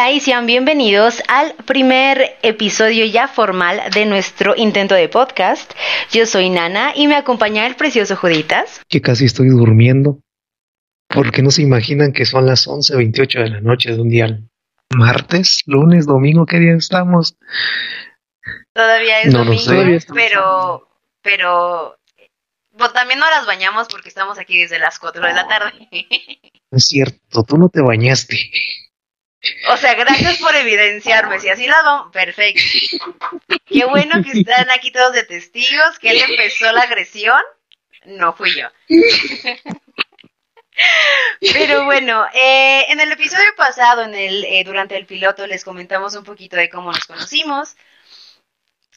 Hola y sean bienvenidos al primer episodio ya formal de nuestro intento de podcast. Yo soy Nana y me acompaña el precioso Juditas. Que casi estoy durmiendo. Porque no se imaginan que son las 11.28 de la noche de un día martes, lunes, domingo, ¿qué día estamos? Todavía es domingo, pero, pero pues también no las bañamos porque estamos aquí desde las 4 de la tarde. Es cierto, tú no te bañaste. O sea, gracias por evidenciarme. Si así las vamos, perfecto. Qué bueno que están aquí todos de testigos, que él empezó la agresión. No fui yo. Pero bueno, eh, en el episodio pasado, en el, eh, durante el piloto, les comentamos un poquito de cómo nos conocimos.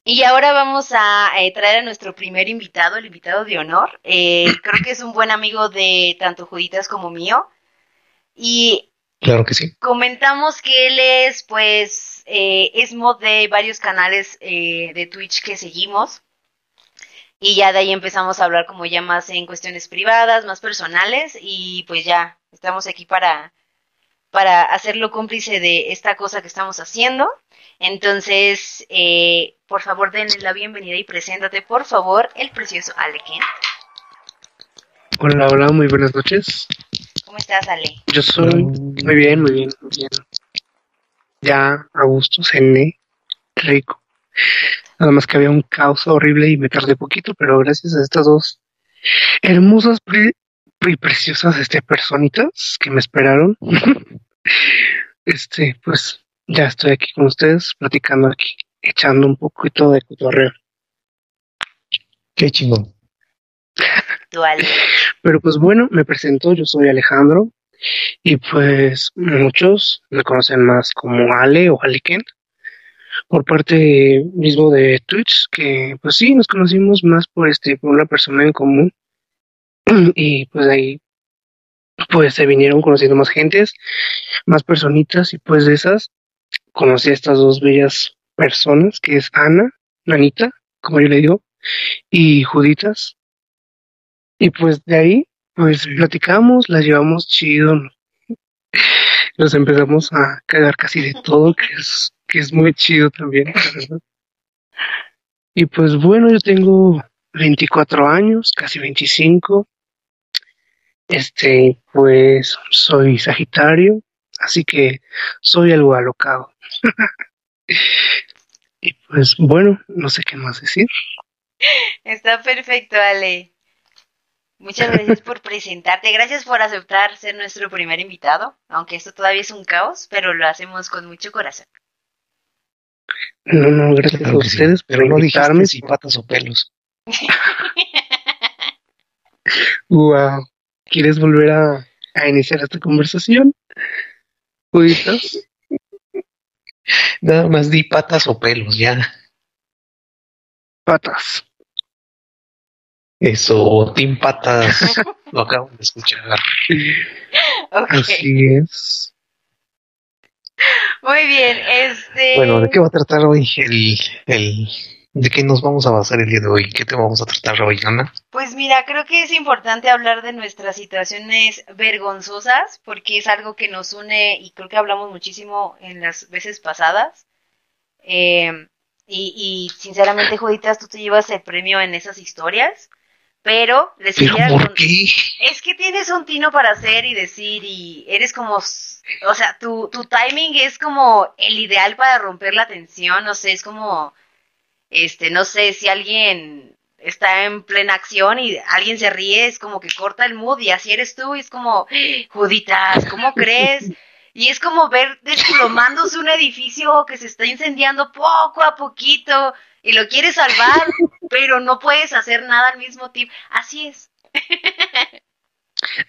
Y ahora vamos a eh, traer a nuestro primer invitado, el invitado de honor. creo que es un buen amigo de tanto Juditas como mío. Y Claro que sí. Comentamos que él es, pues, eh, es mod de varios canales eh, de Twitch que seguimos. Y ya de ahí empezamos a hablar como ya más en cuestiones privadas, más personales. Y pues ya, estamos aquí para, para hacerlo cómplice de esta cosa que estamos haciendo. Entonces, eh, por favor, denle la bienvenida y preséntate, por favor, el precioso Aleken. Hola, hola, muy buenas noches. ¿Cómo estás, Ale? Yo soy muy bien, muy bien, muy bien. Ya a gusto, cené, rico. Nada más que había un caos horrible y me tardé poquito, pero gracias a estas dos hermosas y preciosas este, personitas que me esperaron, este, pues ya estoy aquí con ustedes, platicando aquí, echando un poquito de cotorreo. Qué chingón. Pero pues bueno, me presento, yo soy Alejandro y pues muchos me conocen más como Ale o Aliken por parte mismo de Twitch, que pues sí, nos conocimos más por este, por una persona en común y pues ahí pues se vinieron conociendo más gentes, más personitas y pues de esas conocí a estas dos bellas personas que es Ana, Nanita, como yo le digo, y Juditas, y pues de ahí, pues platicamos, la llevamos chido. Nos empezamos a cagar casi de todo, que es, que es muy chido también, Y pues bueno, yo tengo 24 años, casi 25. Este, pues soy Sagitario, así que soy algo alocado. y pues bueno, no sé qué más decir. Está perfecto, Ale. Muchas gracias por presentarte, gracias por aceptar ser nuestro primer invitado, aunque esto todavía es un caos, pero lo hacemos con mucho corazón. No, no, gracias a ustedes, pero no dejarme si patas o pelos. wow. ¿Quieres volver a, a iniciar esta conversación? ¿Puditas? Nada más di patas o pelos, ya. Patas. Eso, Team Patas, lo acabo de escuchar. Así es. Muy bien, este. Bueno, ¿de qué va a tratar hoy el, el, de qué nos vamos a basar el día de hoy? ¿Qué te vamos a tratar hoy, Ana? Pues mira, creo que es importante hablar de nuestras situaciones vergonzosas, porque es algo que nos une y creo que hablamos muchísimo en las veces pasadas. Eh, y, y sinceramente, Juditas, tú te llevas el premio en esas historias. Pero les es que tienes un tino para hacer y decir y eres como, o sea, tu, tu timing es como el ideal para romper la tensión, no sé, es como, este, no sé, si alguien está en plena acción y alguien se ríe, es como que corta el mood y así eres tú y es como, Juditas, ¿cómo crees? Y es como ver desplomándose un edificio que se está incendiando poco a poquito y lo quieres salvar, pero no puedes hacer nada al mismo tiempo. Así es.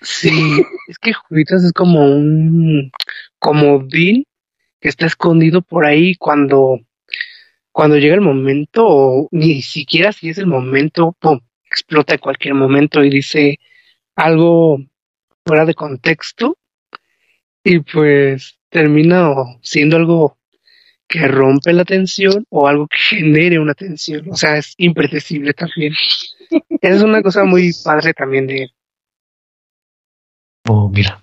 Sí, es que Juditas es como un comodín que está escondido por ahí cuando cuando llega el momento, o ni siquiera si es el momento, pum, explota en cualquier momento y dice algo fuera de contexto y pues termina siendo algo que rompe la tensión o algo que genere una tensión. O sea, es impredecible también. es una cosa muy padre también de... Oh, mira.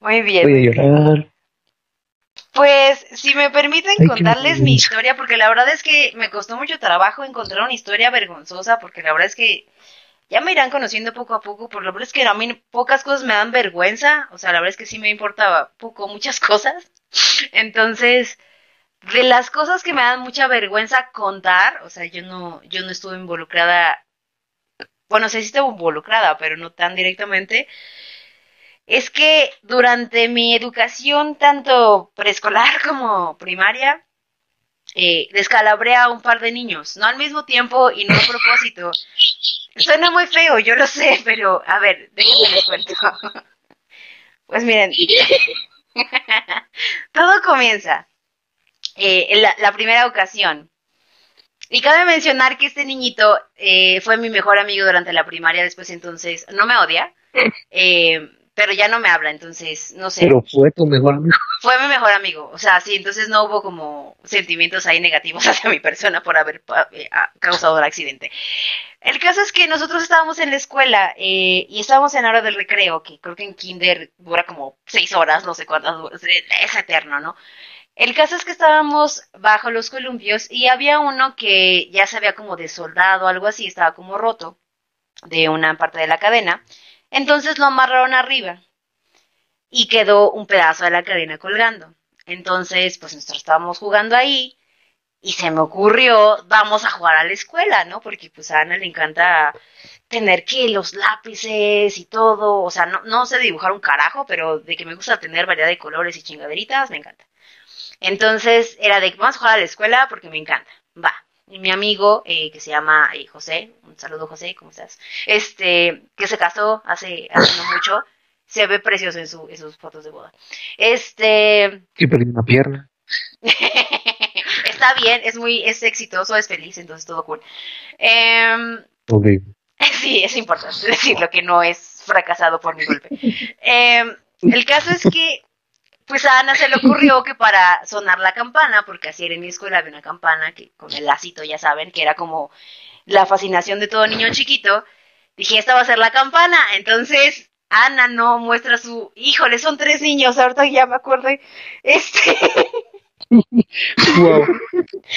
Muy bien. Voy a llorar. Pues, si me permiten contarles mi historia, porque la verdad es que me costó mucho trabajo encontrar una historia vergonzosa, porque la verdad es que ya me irán conociendo poco a poco, por lo verdad es que a mí pocas cosas me dan vergüenza, o sea, la verdad es que sí me importa poco muchas cosas. Entonces, de las cosas que me dan mucha vergüenza contar, o sea, yo no, yo no estuve involucrada, bueno, sí estuve involucrada, pero no tan directamente, es que durante mi educación, tanto preescolar como primaria, eh, descalabré a un par de niños, no al mismo tiempo y no a propósito. Suena muy feo, yo lo sé, pero a ver, déjenme les cuento. Pues miren, todo comienza eh, en la, primera ocasión. Y cabe mencionar que este niñito eh, fue mi mejor amigo durante la primaria, después entonces no me odia. Eh, pero ya no me habla, entonces no sé. Pero fue tu mejor amigo. Fue mi mejor amigo, o sea, sí, entonces no hubo como sentimientos ahí negativos hacia mi persona por haber eh, causado el accidente. El caso es que nosotros estábamos en la escuela eh, y estábamos en hora del recreo, que creo que en kinder dura como seis horas, no sé cuántas, es eterno, ¿no? El caso es que estábamos bajo los columpios y había uno que ya se había como desoldado, algo así, estaba como roto de una parte de la cadena. Entonces lo amarraron arriba y quedó un pedazo de la cadena colgando. Entonces, pues nosotros estábamos jugando ahí y se me ocurrió, vamos a jugar a la escuela, ¿no? Porque pues a Ana le encanta tener que los lápices y todo, o sea, no, no sé dibujar un carajo, pero de que me gusta tener variedad de colores y chingaderitas, me encanta. Entonces era de que vamos a jugar a la escuela porque me encanta. Va y mi amigo eh, que se llama eh, José, un saludo José, ¿cómo estás? Este, que se casó hace, hace no mucho, se ve precioso en, su, en sus fotos de boda. Este... Que perdió una pierna. Está bien, es muy, es exitoso, es feliz, entonces todo cool. Eh, Sí, es importante decirlo que no es fracasado por mi golpe. Em, el caso es que pues a Ana se le ocurrió que para sonar la campana, porque así era en mi escuela, había una campana que con el lacito, ya saben, que era como la fascinación de todo niño chiquito, dije, esta va a ser la campana. Entonces, Ana no muestra su, híjole, son tres niños, ahorita ya me acuerdo. Este. wow.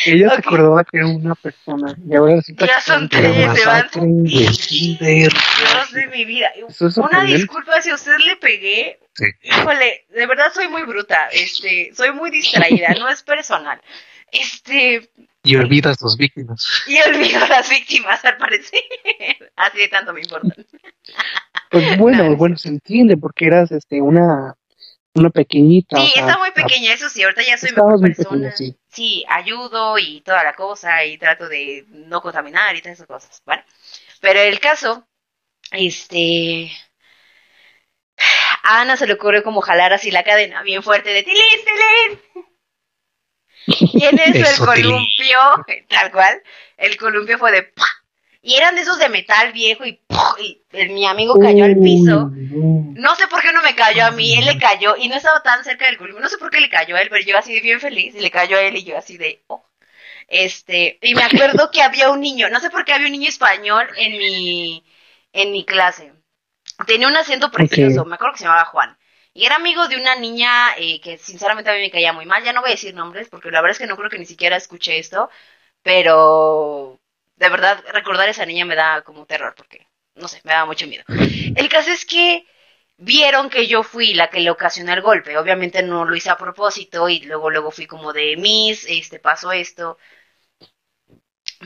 Ella se acordaba que era una persona y ahora resulta ya son tres, se van. Dios de mi vida. Una disculpa si a usted le pegué. Híjole, de verdad soy muy bruta, este, soy muy distraída, no es personal. Este. Y olvidas a sus víctimas. Y olvido a las víctimas, al parecer. Así de tanto me importa. Pues bueno, bueno, se entiende porque eras este una una pequeñita. Sí, está muy pequeña, eso sí, ahorita ya soy mejor persona. sí. ayudo y toda la cosa y trato de no contaminar y todas esas cosas. Bueno, pero el caso, este... A Ana se le ocurre como jalar así la cadena bien fuerte de tilín, tilín. Y en eso, el columpio, tal cual, el columpio fue de... Y eran de esos de metal viejo y, mi amigo cayó al piso. No sé por qué no me cayó a mí, él le cayó y no estaba tan cerca del columpio. No sé por qué le cayó a él, pero yo así de bien feliz y le cayó a él y yo así de... Oh. Este, y me acuerdo que había un niño, no sé por qué había un niño español en mi, en mi clase. Tenía un acento precioso, me acuerdo que se llamaba Juan. Y era amigo de una niña eh, que sinceramente a mí me caía muy mal. Ya no voy a decir nombres porque la verdad es que no creo que ni siquiera escuché esto. Pero de verdad, recordar a esa niña me da como terror porque, no sé, me da mucho miedo. El caso es que vieron que yo fui la que le ocasionó el golpe. Obviamente no lo hice a propósito y luego luego fui como de Miss, este pasó esto.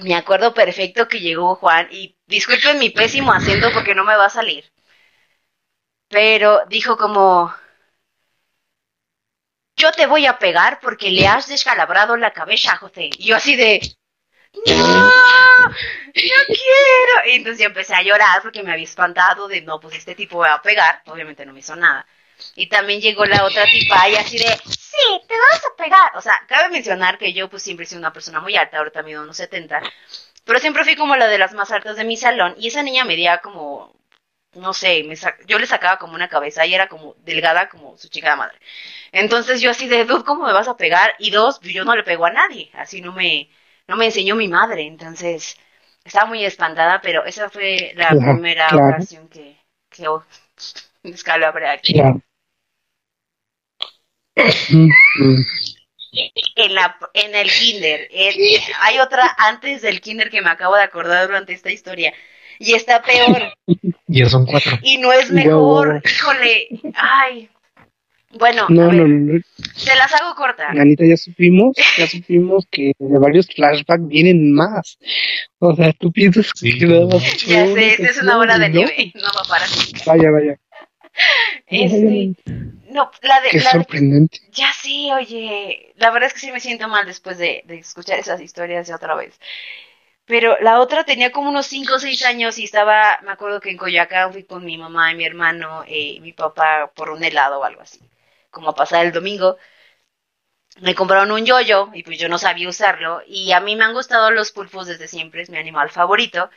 Me acuerdo perfecto que llegó Juan y disculpen mi pésimo acento porque no me va a salir. Pero dijo como yo te voy a pegar porque le has descalabrado la cabeza, José. Y yo así de ¡No! ¡No quiero! Y entonces yo empecé a llorar porque me había espantado de, no, pues este tipo va a pegar. Obviamente no me hizo nada. Y también llegó la otra tipa y así de, sí, te vas a pegar. O sea, cabe mencionar que yo pues siempre he sido una persona muy alta, ahorita mido unos 70. Pero siempre fui como la de las más altas de mi salón y esa niña medía como, no sé, me yo le sacaba como una cabeza y era como delgada como su chica de madre. Entonces yo así de, dude, ¿cómo me vas a pegar? Y dos, yo no le pego a nadie, así no me no me enseñó mi madre, entonces estaba muy espantada, pero esa fue la primera ocasión que, que aquí. en, la, en el kinder. hay otra antes del kinder que me acabo de acordar durante esta historia. Y está peor. Ya son cuatro. Y no es mejor. Híjole. Ay. Bueno, no, no, no, te las hago corta. Anita, ya supimos, ya supimos que de varios flashbacks vienen más. O sea, tú piensas que Ya sé, esta es una bola de nieve, no va a parar. Vaya, vaya. Este, no, la de, Qué sorprendente. ya sí, oye, la verdad es que sí me siento mal después de, escuchar esas historias de otra vez. Pero la otra tenía como unos 5 o 6 años y estaba, me acuerdo que en Coyoacán fui con mi mamá y mi hermano y mi papá por un helado o algo así, como a pasar el domingo. Me compraron un yoyo y pues yo no sabía usarlo y a mí me han gustado los pulpos desde siempre, es mi animal favorito.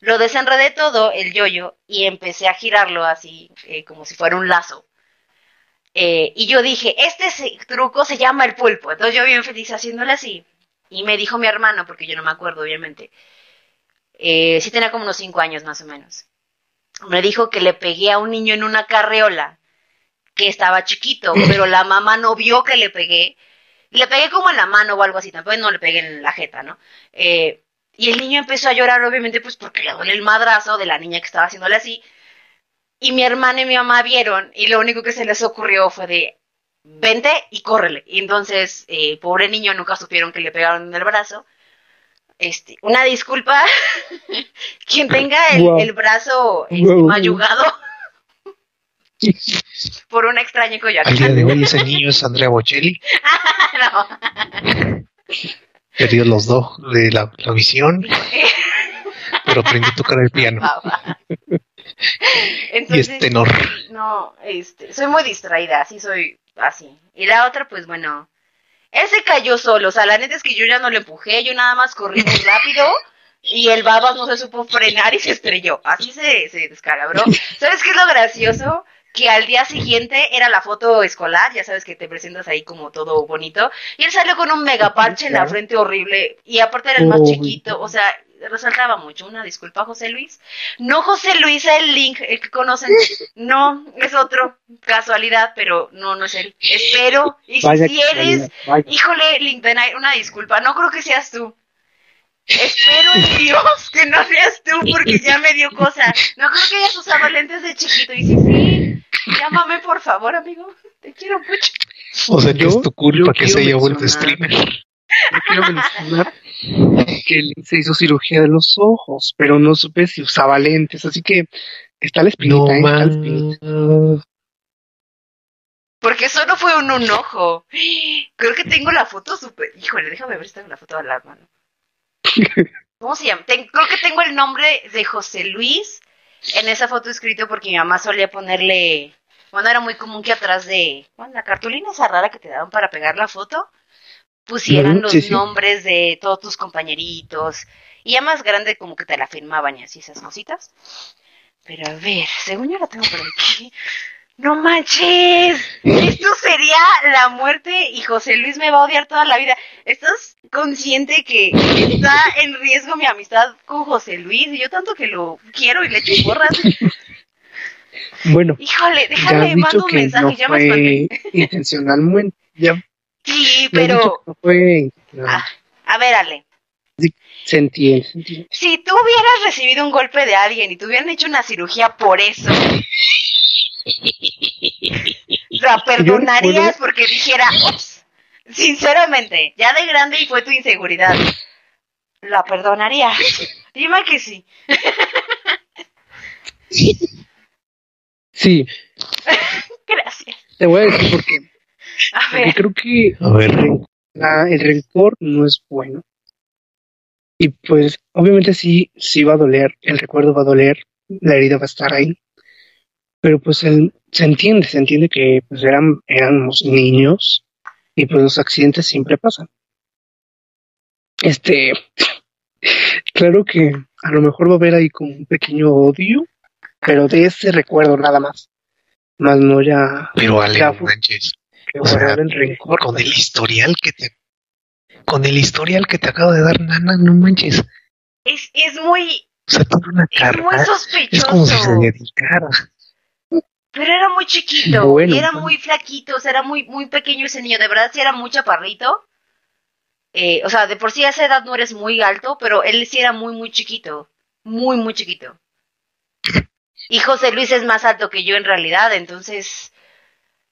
Lo desenredé todo, el yoyo, y empecé a girarlo así, eh, como si fuera un lazo. Eh, y yo dije, este truco se llama el pulpo. Entonces yo bien feliz haciéndole así. Y me dijo mi hermano, porque yo no me acuerdo, obviamente. Eh, sí tenía como unos cinco años más o menos. Me dijo que le pegué a un niño en una carreola, que estaba chiquito, pero la mamá no vio que le pegué. Le pegué como en la mano o algo así, tampoco no le pegué en la jeta, ¿no? Eh, y el niño empezó a llorar, obviamente, pues porque le duele el madrazo de la niña que estaba haciéndole así. Y mi hermana y mi mamá vieron, y lo único que se les ocurrió fue de, vente y córrele. Y entonces, eh, pobre niño, nunca supieron que le pegaron en el brazo. Este, una disculpa, quien tenga el, brazo este, mayugado por un extraño collar. Al día de hoy ese niño es Andrea Bocelli. no perdió los dos de la, visión, pero aprendí a tocar el piano. y es tenor. No, este, soy muy distraída, así soy, así. Y la otra, pues bueno, él se cayó solo, o sea, la neta es que yo ya no le empujé, yo nada más corrí muy rápido y el babas no se supo frenar y se estrelló. Así se, se descalabró. ¿Sabes qué es lo gracioso? Que al día siguiente era la foto escolar, ya sabes que te presentas ahí como todo bonito, y él salió con un mega parche en la frente horrible, y aparte era el más chiquito, o sea, resaltaba mucho, una disculpa José Luis. No José Luis el link, el que conocen, no, es otro, casualidad, pero no, no es él. Espero, y si eres, híjole, Link, una disculpa, no creo que seas tú. Espero en Dios que no seas tú porque ya me dio cosa. No creo que hayas usado lentes de chiquito. Y si sí, llámame por favor, amigo. Te quiero mucho. O sea, que es tu culpa que se haya vuelto streamer. Yo quiero mencionar que él se hizo cirugía de los ojos, pero no supe si usaba lentes, así que está la espinita, no, ¿eh? Porque solo fue un, un ojo. Creo que tengo la foto super... Híjole, déjame ver si tengo la foto a la mano. ¿Cómo se llama? creo que tengo el nombre de José Luis en esa foto escrito porque mi mamá solía ponerle. Bueno, era muy común que atrás de. Bueno, la cartulina esa rara que te daban para pegar la foto, pusieran los nombres de todos tus compañeritos. Y ya más grande, como que te la firmaban y así esas cositas. Pero a ver, según yo la tengo por aquí. No manches, esto sería la muerte y José Luis me va a odiar toda la vida. ¿Estás consciente que está en riesgo mi amistad con José Luis? Y yo tanto que lo quiero y le echo porras. Bueno, híjole, déjame, mando un mensaje, no ya fue intencionalmente. Ya, sí, pero... No fue... Ah, a ver, Ale. Se entiende, Si tú hubieras recibido un golpe de alguien y te hubieran hecho una cirugía por eso, la perdonarías porque dijera, sinceramente, ya de grande y fue tu inseguridad. La perdonaría. Dime que sí. Sí. Gracias. Te voy a decir por qué. Porque creo que el rencor no es bueno. Y pues, obviamente sí, sí va a doler, el recuerdo va a doler, la herida va a estar ahí pero pues él, se entiende, se entiende que pues eran, éramos niños y pues los accidentes siempre pasan. Este, claro que a lo mejor va a haber ahí como un pequeño odio, pero de ese recuerdo nada más. Más no ya. Pero Ale, manches. el rencor. Con el historial que te. Con el historial que te acabo de dar, Nana, no manches. Es, es muy. O sea, una Es muy sospechoso. Es como si se dedicara. Pero era muy chiquito, Bueno, y era bueno. muy flaquito, o sea, era muy, muy pequeño ese niño, de verdad sí era muy chaparrito. Eh, o sea, de por sí a esa edad no eres muy alto, pero él sí era muy, muy chiquito. Muy, muy chiquito. Y José Luis es más alto que yo en realidad, entonces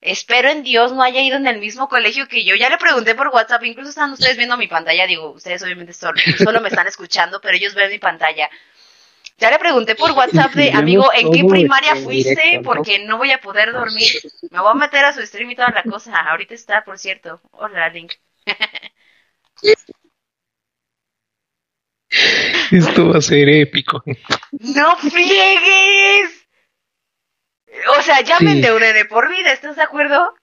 espero en Dios no haya ido en el mismo colegio que yo. Ya le pregunté por WhatsApp, incluso están ustedes viendo mi pantalla, digo, ustedes obviamente solo, solo me están escuchando, pero ellos ven mi pantalla. Ya le pregunté por WhatsApp de, amigo, ¿en qué primaria fuiste? directo, ¿no? Porque no voy a poder dormir. Me voy a meter a su stream y toda la cosa. Ahorita está, por cierto. Hola, Link. Esto va a ser épico. ¡No friegues! O sea, ya me Sí. endeudé de por vida, ¿estás de acuerdo?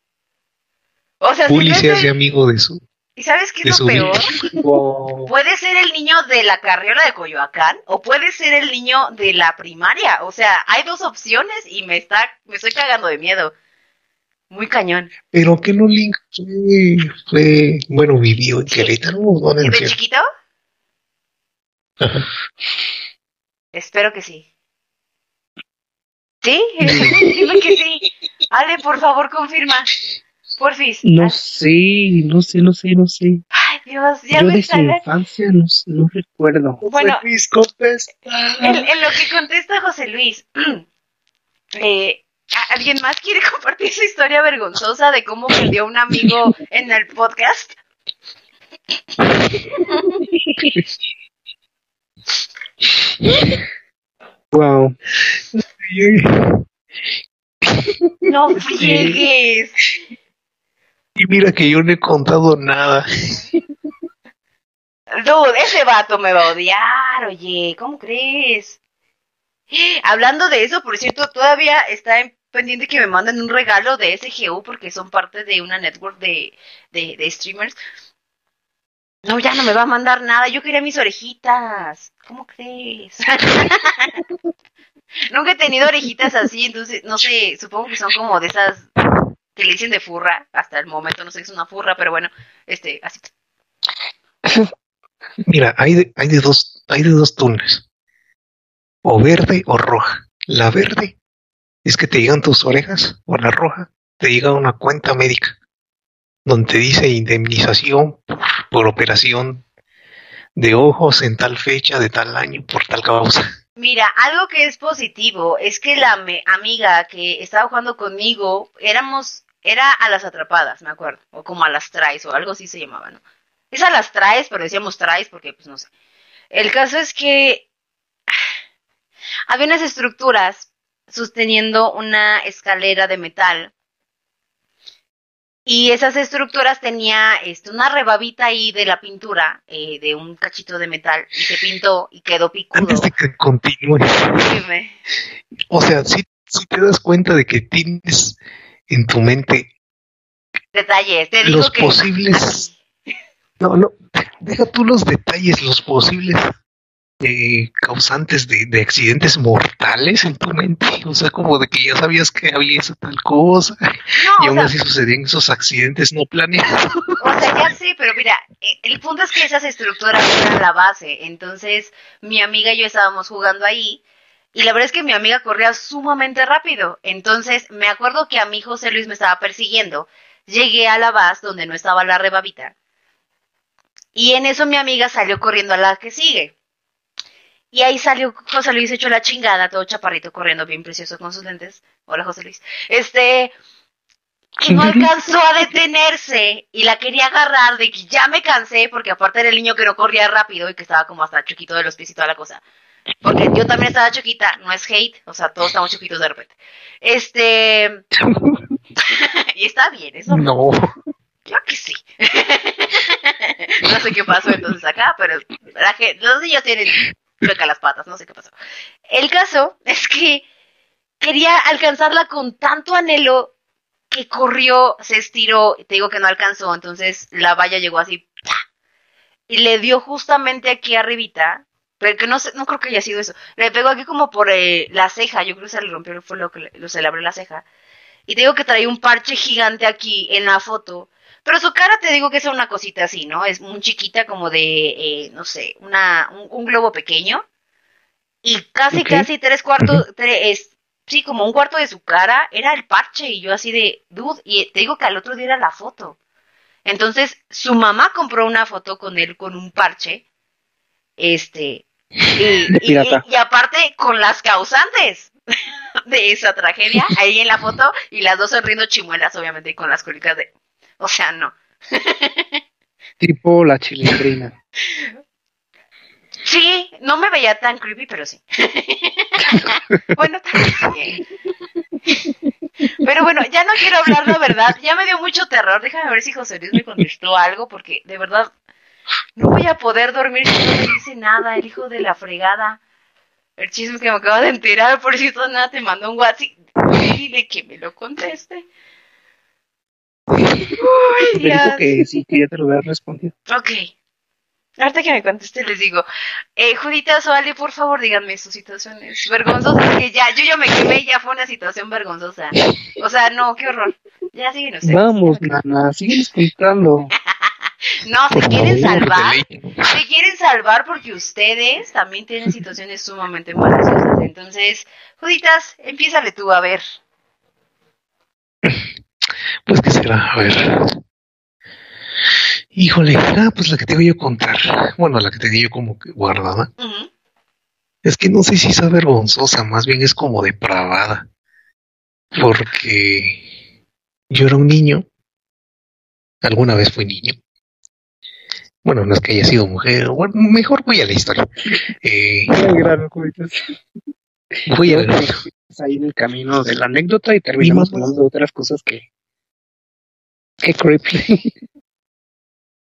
O sea, si no se hace amigo de su, ¿Y sabes qué es lo peor? Wow. Puede ser el niño de la carriola de Coyoacán o puede ser el niño de la primaria. O sea, hay dos opciones y me está, me estoy cagando de miedo. Muy cañón. Pero que no Link fue, fue, bueno, vivió en Querétaro, el ¿De cielo. chiquito? Ajá. Espero que sí. ¿Sí? Dime que sí. Ale, por favor, confirma. Porfis. No sé, no sé, no sé, no sé. Ay, Dios, ya Yo me de su sale. infancia no, no recuerdo. Bueno, Luis, contesta. En, en lo que contesta José Luis, eh, ¿a- ¿alguien más quiere compartir su historia vergonzosa de cómo perdió a un amigo en el podcast? Wow. No friegues. Y mira que yo no he contado nada. Dude, ese vato me va a odiar, oye, ¿cómo crees? Hablando de eso, por cierto, todavía está en pendiente que me manden un regalo de SGU porque son parte de una network de, de, de streamers. No, ya no me va a mandar nada. Yo quería mis orejitas. ¿Cómo crees? Nunca he tenido orejitas así, entonces, no sé, supongo que son como de esas que le dicen de furra. Hasta el momento no sé qué es una furra, pero bueno, este, así. Mira, hay de, hay de dos, hay de dos túneles. O verde o roja. La verde es que te llegan tus orejas, o la roja te llega una cuenta médica donde dice indemnización por, por operación de ojos en tal fecha, de tal año, por tal causa. Mira, algo que es positivo es que la me- amiga que estaba jugando conmigo, éramos, era a las atrapadas, me acuerdo, o como a las traes, o algo así se llamaba, ¿no? Es a las traes, pero decíamos traes porque, pues no sé. El caso es que había unas estructuras sosteniendo una escalera de metal. Y esas estructuras tenía este, una rebabita ahí de la pintura, eh, de un cachito de metal, y se pintó y quedó picudo. Antes de que continúe, Dime. o sea, si, si te das cuenta de que tienes en tu mente Detalles, te digo los que... posibles, no, no, deja tú los detalles, los posibles eh, causantes de, de accidentes mortales en tu mente, o sea, como de que ya sabías que había esa tal cosa, y No, aún sea, así sucedían esos accidentes no planeados. o sea, ya sé, pero mira, eh, el punto es que esas estructuras eran la base. Entonces, mi amiga y yo estábamos jugando ahí. Y la verdad es que mi amiga corría sumamente rápido. Entonces, me acuerdo que a mi José Luis me estaba persiguiendo. Llegué a la base donde no estaba la rebabita. Y en eso mi amiga salió corriendo a la que sigue. Y ahí salió José Luis hecho la chingada, todo chaparrito corriendo bien precioso con sus lentes. Hola José Luis. Este, y no alcanzó a detenerse y la quería agarrar de que ya me cansé porque aparte era el niño que no corría rápido y que estaba como hasta chiquito de los pies y toda la cosa. Porque yo también estaba chiquita, no es hate, o sea, todos estamos chiquitos de repente. Este, y está bien, eso No, Claro que sí. no sé qué pasó entonces acá, pero la los niños tienen chueca las patas, no sé qué pasó. El caso es que quería alcanzarla con tanto anhelo que corrió, se estiró, te digo que no alcanzó, entonces la valla llegó así y le dio justamente aquí arribita, pero que no sé, no creo que haya sido eso. Le pegó aquí como por eh, la ceja, yo creo que se le rompió, fue lo que le, lo- se le abrió la ceja. Y te digo que traía un parche gigante aquí en la foto. Pero su cara te digo que es una cosita así, ¿no? Es muy chiquita, como de, eh, no sé, una, un, un globo pequeño. Y casi, casi tres cuartos, tre- es sí, como un cuarto de su cara, era el parche. Y yo así de, dude, y te digo que al otro día era la foto. Entonces, su mamá compró una foto con él con un parche. Este. Y, y, y aparte, con las causantes de esa tragedia, ahí en la foto, y las dos sonriendo chimuelas, obviamente, con las cólicas de. O sea, no. tipo la chilindrina. Sí, no me veía tan creepy, pero sí. bueno, también. Pero bueno, ya no quiero hablar la verdad. Ya me dio mucho terror. Déjame ver si José Luis me contestó algo, porque de verdad no voy a poder dormir si no me dice nada, el hijo de la fregada. El chisme que me acabo de enterar, por eso nada te mandó un WhatsApp. Dile que me lo conteste. Uy, Dios. que sí, que ya te lo había respondido. Ok. Ahorita que me conteste les digo, eh, Judita Soale, por favor díganme sus situaciones vergonzosas, que ya, yo ya me quemé, ya fue una situación vergonzosa. O sea, no, qué horror. Ya siguen ustedes. Vamos, nana, siguen escuchando. no, se quieren salvar, se quieren salvar porque ustedes también tienen situaciones sumamente maravillosas. Entonces, Juditas, empiézale tú a ver. Pues qué será, a ver. Híjole, ah, pues la que tengo yo contar, bueno, la que tenía yo como que guardada, es que no sé si es vergonzosa, más bien es como depravada, porque yo era un niño, alguna vez fui niño, bueno, no es que haya sido mujer, bueno, mejor voy a la historia. Eh, voy a ver. Ahí en el camino de la anécdota y terminamos hablando de otras cosas que... Qué creepy.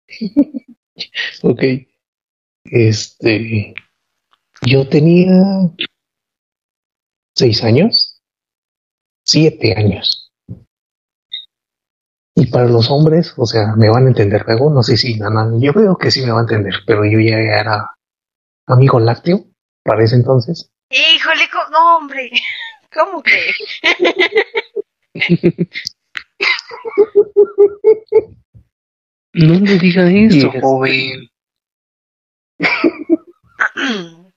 ok. Este. Yo tenía seis años, siete años. Y para los hombres, o sea, me van a entender luego, no sé si nada, yo creo que sí me va a entender, pero yo ya era amigo lácteo para ese entonces. Híjole, no, hombre, ¿cómo que? No me diga eso, joven.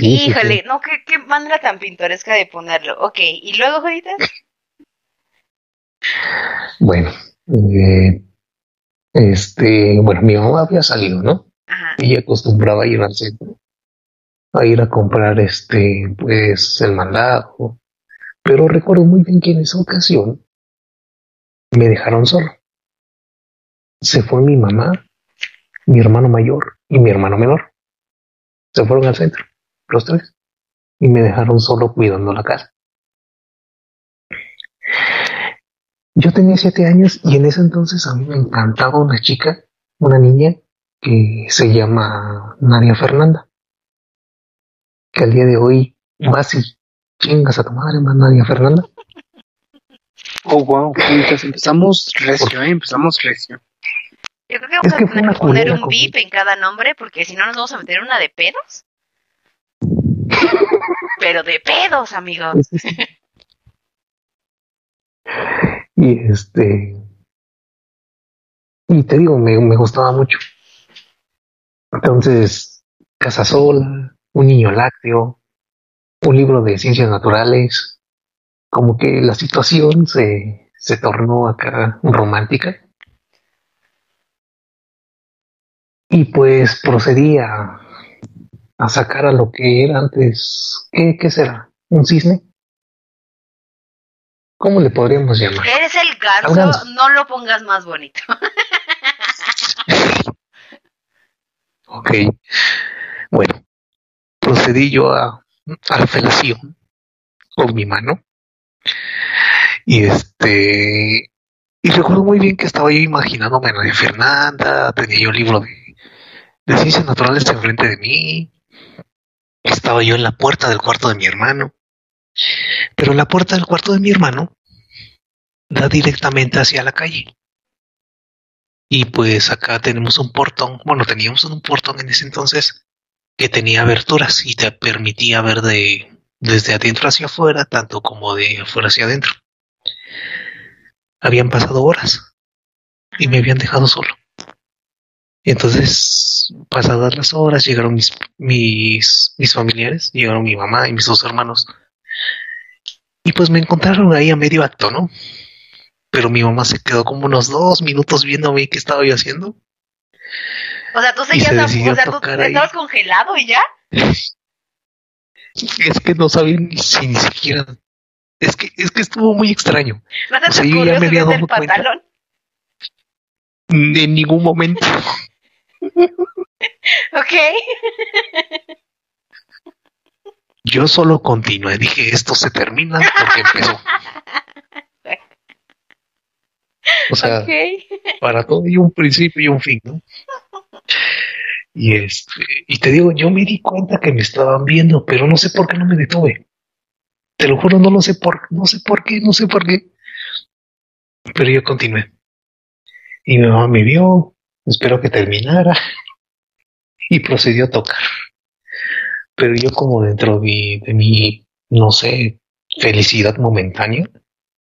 Híjole, no, ¿qué, qué manera tan pintoresca de ponerlo. Ok, ¿y luego, Jodita? Bueno, eh, este, bueno, mi mamá había salido, ¿no? Ajá. Ella acostumbraba a ir al centro, a ir a comprar, este, pues, el mandado. Pero recuerdo muy bien que en esa ocasión me dejaron solo se fue mi mamá, mi hermano mayor y mi hermano menor. Se fueron al centro, los tres, y me dejaron solo cuidando la casa. Yo tenía siete años y en ese entonces a mí me encantaba una chica, una niña que se llama Nadia Fernanda. Que al día de hoy vas y chingas a tu madre, más Nadia Fernanda. Oh, wow, empezamos recio, ¿eh? empezamos recio. Yo creo que vamos a poner un bip en cada nombre porque si no nos vamos a meter una de pedos. Pero de pedos, amigos. y este. Y te digo, me, me gustaba mucho. Entonces, Casa Sola, un niño lácteo, un libro de ciencias naturales, como que la situación se, se tornó acá romántica. y pues procedí a, sacar a lo que era antes, ¿qué, ¿qué será? ¿Un cisne? ¿Cómo le podríamos llamar? Eres el ganso, no lo pongas más bonito. ok. Bueno, procedí yo a, a la felación con mi mano. Y este. Y recuerdo muy bien que estaba yo imaginándome a Fernanda, tenía yo el libro de de ciencias naturales enfrente de mí. Estaba yo en la puerta del cuarto de mi hermano. Pero la puerta del cuarto de mi hermano da directamente hacia la calle. Y pues acá tenemos un portón, bueno, teníamos un portón en ese entonces que tenía aberturas y te permitía ver de desde adentro hacia afuera, tanto como de afuera hacia adentro. Habían pasado horas y me habían dejado solo. Entonces, pasadas las horas, llegaron mis, mis, mis familiares, llegaron mi mamá y mis dos hermanos. Y pues me encontraron ahí a medio acto, ¿no? Pero mi mamá se quedó como unos dos minutos viéndome qué estaba yo haciendo. O sea, tú Y seguías, se o sea, tú estabas congelado y ya. Es que no sabía ni si ni siquiera. Es que, es que estuvo muy extraño. No te O sea, yo ya ocurrió me había subirte el dado cuenta. pantalón. En ningún momento. Ok. Yo solo continué. Dije, esto se termina porque empezó. O sea, para todo hay un principio y un fin, ¿no? Y este, y te digo, yo me di cuenta que me estaban viendo, pero no sé por qué no me detuve. Te lo juro, no lo sé por, no sé por qué, no sé por qué. Pero yo continué. Y mi mamá me vio, esperó que terminara y procedió a tocar. Pero yo como dentro de mi, de mi, no sé, felicidad momentánea,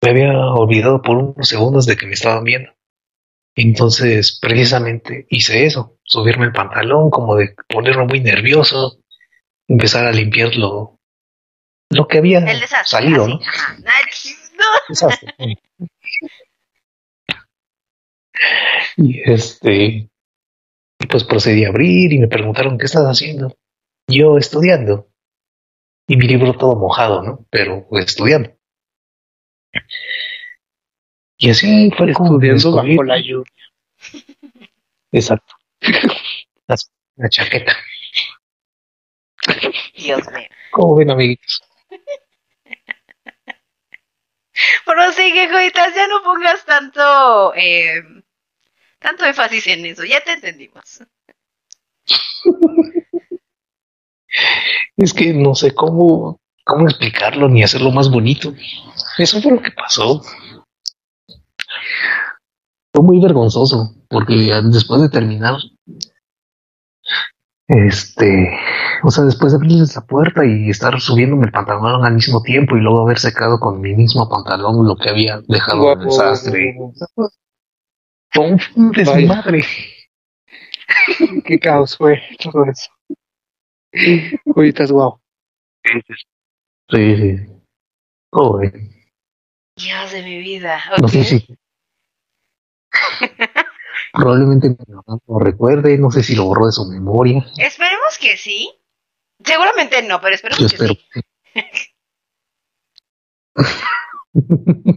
me había olvidado por unos segundos de que me estaban viendo. Entonces, precisamente hice eso, subirme el pantalón, como de ponerme muy nervioso, empezar a limpiar lo, lo que había El desastre. salido, así. ¿no? Desastre. y este, y pues procedí a abrir y me preguntaron, ¿qué estás haciendo? Yo estudiando. Y mi libro todo mojado, ¿no? Pero estudiando. Y así fue Estudiando bajo la lluvia. Exacto. La, la chaqueta. Dios mío. ¿Cómo ven, amiguitos? Prosigue, Joitas, ya no pongas tanto, eh, tanto énfasis en eso, ya te entendimos. Es que no sé cómo, cómo explicarlo ni hacerlo más bonito. Eso fue lo que pasó. Fue muy vergonzoso, porque después de terminar, este, o sea, después de abrirles la puerta y estar subiéndome el pantalón al mismo tiempo y luego haber secado con mi mismo pantalón lo que había dejado en el desastre. Fue un desmadre. Qué caos fue todo eso. Joyitas, wow. Sí, sí. Joder. Dios de mi vida. No sé si. Probablemente mi mamá lo recuerde, no sé si lo borró de su memoria. Esperemos que sí. Seguramente no, pero Yo esperemos que espero. sí.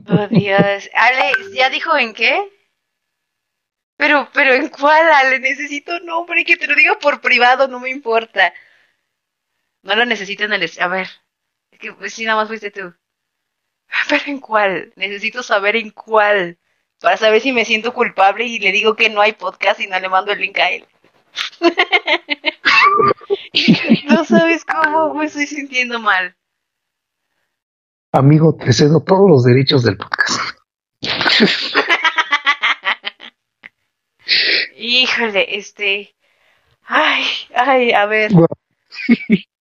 Oh, Dios. Ale, ¿ya dijo en qué? Pero, pero ¿en cuál, Ale? Necesito nombre, que te lo diga por privado, no me importa. No lo necesito en el... A ver, es que pues, sí, nada más fuiste tú. Pero ¿en cuál? Necesito saber en cuál. Para saber si me siento culpable y le digo que no hay podcast y no le mando el link a él. no sabes cómo me estoy sintiendo mal. Amigo, te cedo todos los derechos del podcast. Híjole, este. Ay, ay, a ver.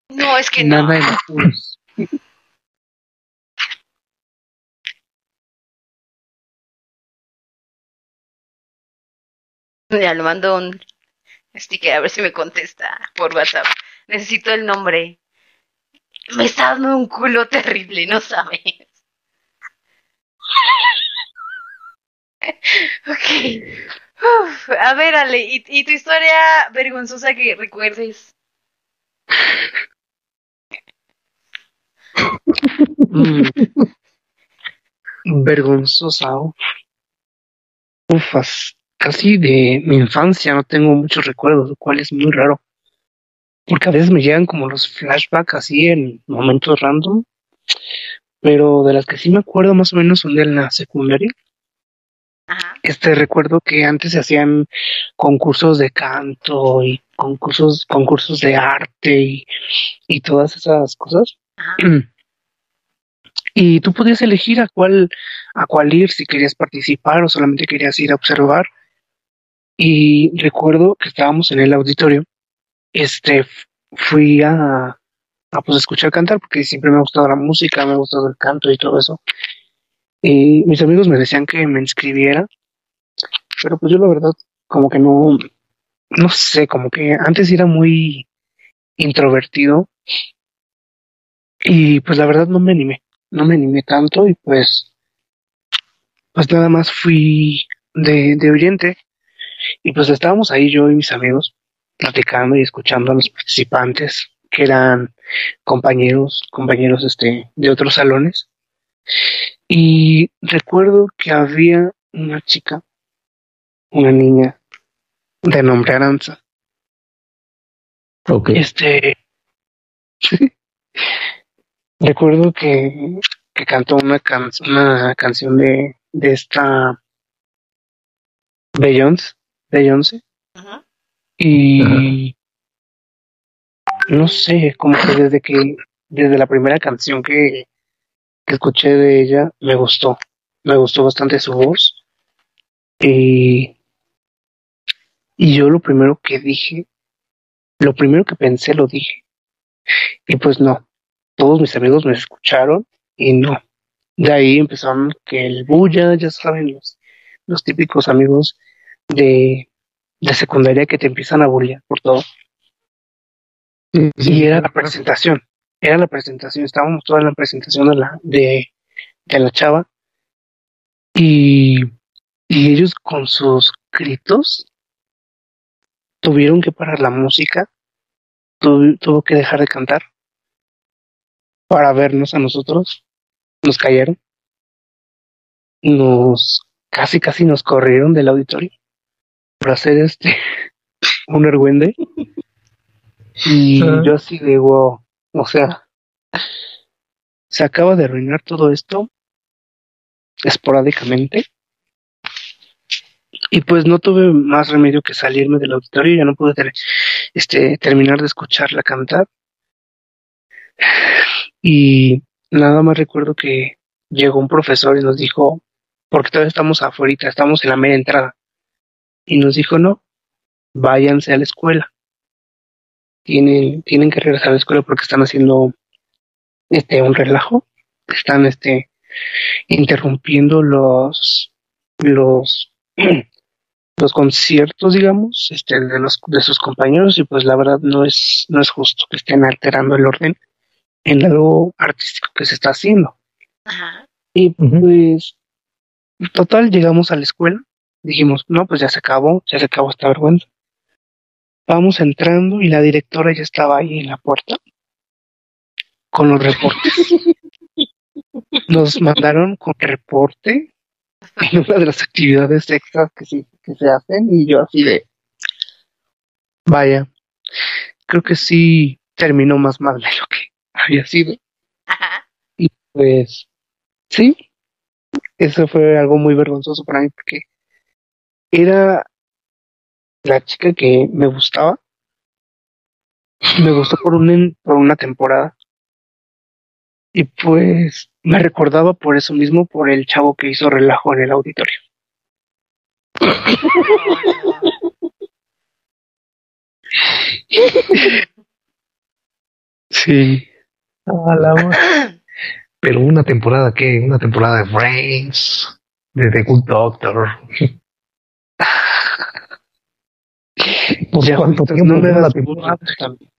No, es que no. Nada apuros. Ya le mando un sticker a ver si me contesta por WhatsApp. Necesito el nombre. Me está dando un culo terrible, no sabes. ok. Uf, a ver, Ale, ¿y, y tu historia vergonzosa que recuerdes? Mm. Vergonzosa. uf. Ufas. Casi de mi infancia no tengo muchos recuerdos, lo cual es muy raro. Porque a veces me llegan como los flashbacks así en momentos random. Pero de las que sí me acuerdo más o menos son de la secundaria. Ajá. Este recuerdo que antes se hacían concursos de canto y concursos, concursos de arte y, y todas esas cosas. Y tú podías elegir a cuál, a cuál ir, si querías participar o solamente querías ir a observar. Y recuerdo que estábamos en el auditorio. Este, fui a, a pues escuchar cantar porque siempre me ha gustado la música, me ha gustado el canto y todo eso. Y mis amigos me decían que me inscribiera, pero pues yo la verdad como que no, no sé, como que antes era muy introvertido y pues la verdad no me animé. no me animé tanto y pues, pues nada más fui de, de oyente y pues estábamos ahí yo y mis amigos platicando y escuchando a los participantes que eran compañeros, compañeros este, de otros salones. Y recuerdo que había una chica, una niña de nombre Aranza. Ok. Este, recuerdo que, que cantó una, can una canción de, de esta Beyoncé, Beyoncé, Ajá. y no sé, como que desde que, desde la primera canción que, que escuché de ella, me gustó, me gustó bastante su voz, y, y yo lo primero que dije, lo primero que pensé lo dije, y pues no, todos mis amigos me escucharon, y no, de ahí empezaron que el bulla, ya saben, los, los típicos amigos de, de secundaria que te empiezan a bullear por todo. Sí, sí, Y era la presentación, era la presentación, estábamos toda en la presentación de la, de, de la chava. Y, y ellos con sus gritos tuvieron que parar la música, tu- tuvo que dejar de cantar para vernos a nosotros, nos cayeron, nos casi casi nos corrieron del auditorio por hacer este un argüende. Y yo así de wow, o sea, se acaba de arruinar todo esto esporádicamente. Y pues no tuve más remedio que salirme del auditorio, ya no pude ter- este, terminar de escucharla cantar y nada más recuerdo que llegó un profesor y nos dijo, porque todavía estamos afuera, estamos en la media entrada, y nos dijo no, váyanse a la escuela. Tienen, tienen que regresar a la escuela porque están haciendo este un relajo, están este interrumpiendo los los los conciertos, digamos, este de los de sus compañeros y pues la verdad no es no es justo que estén alterando el orden en algo artístico que se está haciendo. Ajá. Y pues total llegamos a la escuela, dijimos, "No, pues ya se acabó, ya se acabó esta vergüenza." Vamos entrando y la directora ya estaba ahí en la puerta con los reportes. Nos mandaron con reporte en una de las actividades extras que, sí, que se hacen y yo así de, vaya, creo que sí terminó más mal de lo había sido. Ajá. Pues sí, eso fue algo muy vergonzoso para mí porque era la chica que me gustaba. Me gustó por, un, por una temporada. Y pues me recordaba por eso mismo, por el chavo que hizo relajo en el auditorio. Sí. Ah, la Pero una temporada, ¿qué? Una temporada de Friends, de The Good Doctor. ¿Por Ya, cuánto tiempo no la temporada? también.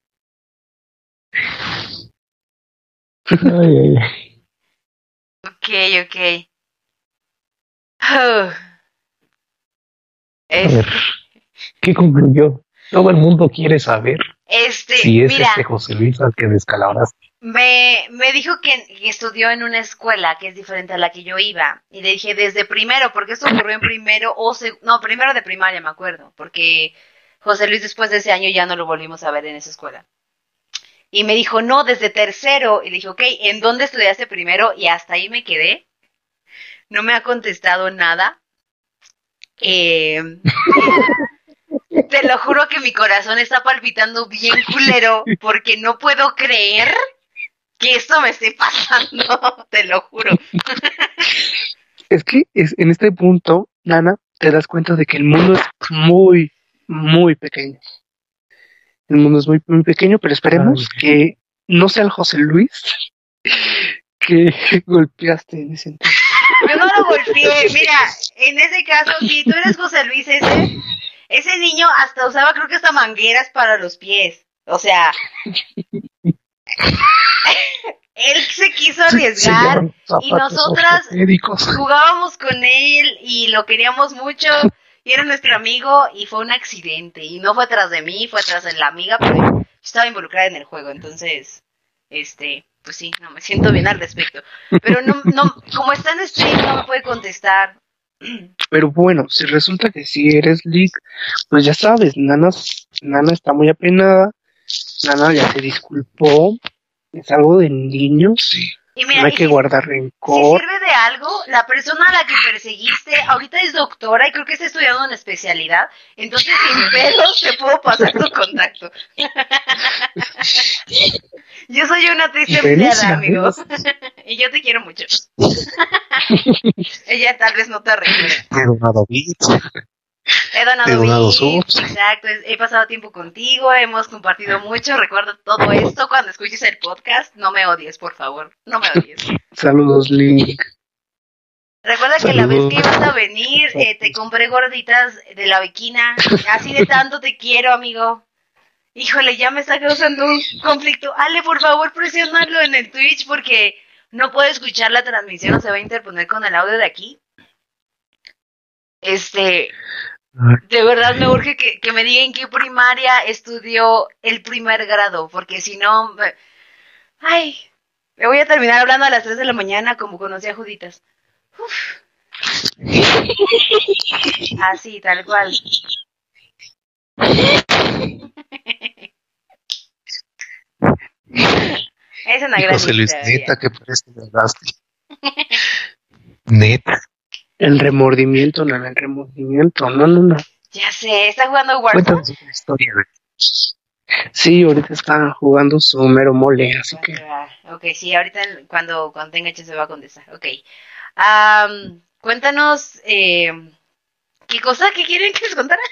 Ay, ay, ay. Ok, ok. Oh. A ver, ¿qué concluyó? Todo el mundo quiere saber este, si es mira, este José Luis al que descalabraste. Me, me dijo que, estudió en una escuela que es diferente a la que yo iba. Y le dije desde primero, porque esto ocurrió en primero o no, primero de primaria, me acuerdo, porque José Luis después de ese año ya no lo volvimos a ver en esa escuela. Y me dijo, no, desde tercero. Y le dije, ok, ¿en dónde estudiaste primero? Y hasta ahí me quedé. No me ha contestado nada. Eh, te lo juro que mi corazón está palpitando bien culero porque no puedo creer que esto me esté pasando. Te lo juro. Es que es, en este punto, Nana, te das cuenta de que el mundo es muy, muy pequeño. El mundo es muy, muy pequeño, pero esperemos Ay. que no sea el José Luis que golpeaste en ese entonces. Yo no lo golpeé. Mira, en ese caso, si tú eres José Luis ese, ese niño hasta usaba creo que hasta mangueras para los pies. O sea, él se quiso arriesgar y nosotras jugábamos con él y lo queríamos mucho y era nuestro amigo y fue un accidente y no fue atrás de mí, fue atrás de la amiga, pero estaba involucrada en el juego, entonces, este, pues sí, no me siento bien al respecto. Pero no, no, como está en stream no me puede contestar. Pero bueno, si resulta que si eres leak, pues ya sabes, Nana, Nana está muy apenada, Nana ya se disculpó, es algo de niños. Sí. no hay que guardar rencor. Si sirve de algo, la persona a la que perseguiste ahorita es doctora y creo que está estudiando una especialidad. Entonces, sin pelos te puedo pasar tu contacto. yo soy una triste empleada, amigos. y yo te quiero mucho. Ella tal vez no te recuerda. He donado, Exacto, he pasado tiempo contigo, hemos compartido mucho, recuerdo todo esto cuando escuches el podcast. No me odies, por favor, no me odies. Saludos, Link. Recuerda que la vez que ibas a venir, eh, te compré gorditas de la bequina. Así de tanto te quiero, amigo. Híjole, ya me está causando un conflicto. Ale, por favor, presionarlo en el Twitch porque no puedo escuchar la transmisión, o se va a interponer con el audio de aquí. Este, de verdad me urge que, que me digan qué primaria estudió el primer grado, porque si no, ay, me voy a terminar hablando a las 3 de la mañana como conocí a Juditas. Así, tal cual. es una gran José Luis, neta que parece Neta. El remordimiento, no, el remordimiento, no, no, no. Ya sé, está jugando Warzone. historia. Sí, ahorita está jugando su mero mole, así que. Ok, sí, ahorita cuando, cuando tenga se va a contestar. Ok. Um, cuéntanos, eh, ¿qué cosa que quieren que les contara?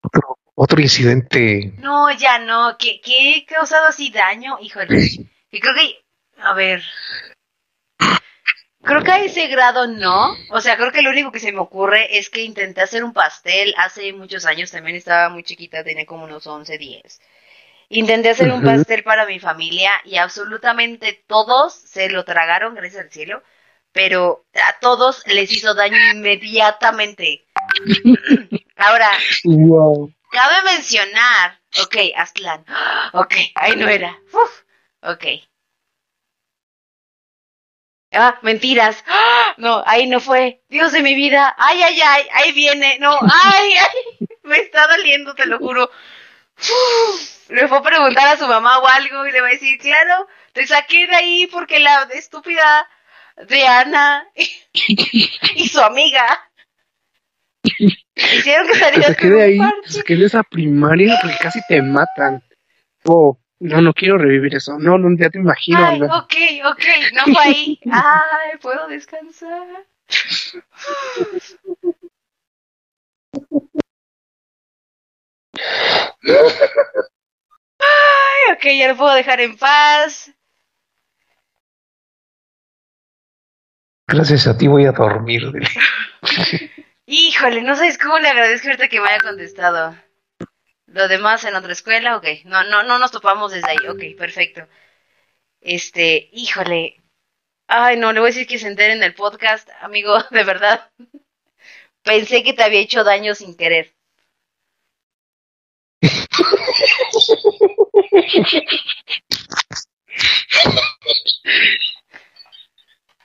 otro, otro incidente. No, ya no. ¿Qué, qué ha causado así daño? Híjole. Y creo que, a ver, Creo que a ese grado no. O sea, creo que lo único que se me ocurre es que intenté hacer un pastel hace muchos años. También estaba muy chiquita, tenía como unos 11, 10. Intenté hacer un pastel para mi familia y absolutamente todos se lo tragaron, gracias al cielo. Pero a todos les hizo daño inmediatamente. Ahora, cabe mencionar. Ok, Aslan. Ok, ahí no era. Uf, ok. Ah, mentiras. ¡Ah! No, ahí no fue. Dios de mi vida. Ay, ay, ay, ahí viene. No, ay, ay. Me está doliendo, te lo juro. Le fue a preguntar a su mamá o algo y le va a decir, claro, te saqué de ahí porque la estúpida de Ana y su amiga hicieron que salieras te saqué de ahí, saqué de esa primaria porque casi te matan. Oh. No, no quiero revivir eso. No, no, ya te imagino. Ay, ok, ok, no fue ahí. Ay, puedo descansar. Ay, ok, ya lo puedo dejar en paz. Gracias a ti voy a dormir. Híjole, no sabes cómo le agradezco ahorita que me haya contestado. Lo demás en otra escuela, ok. No, no, no nos topamos desde ahí, ok, perfecto. Este, híjole. Ay, no, le voy a decir que se enteren del podcast, amigo, de verdad. Pensé que te había hecho daño sin querer.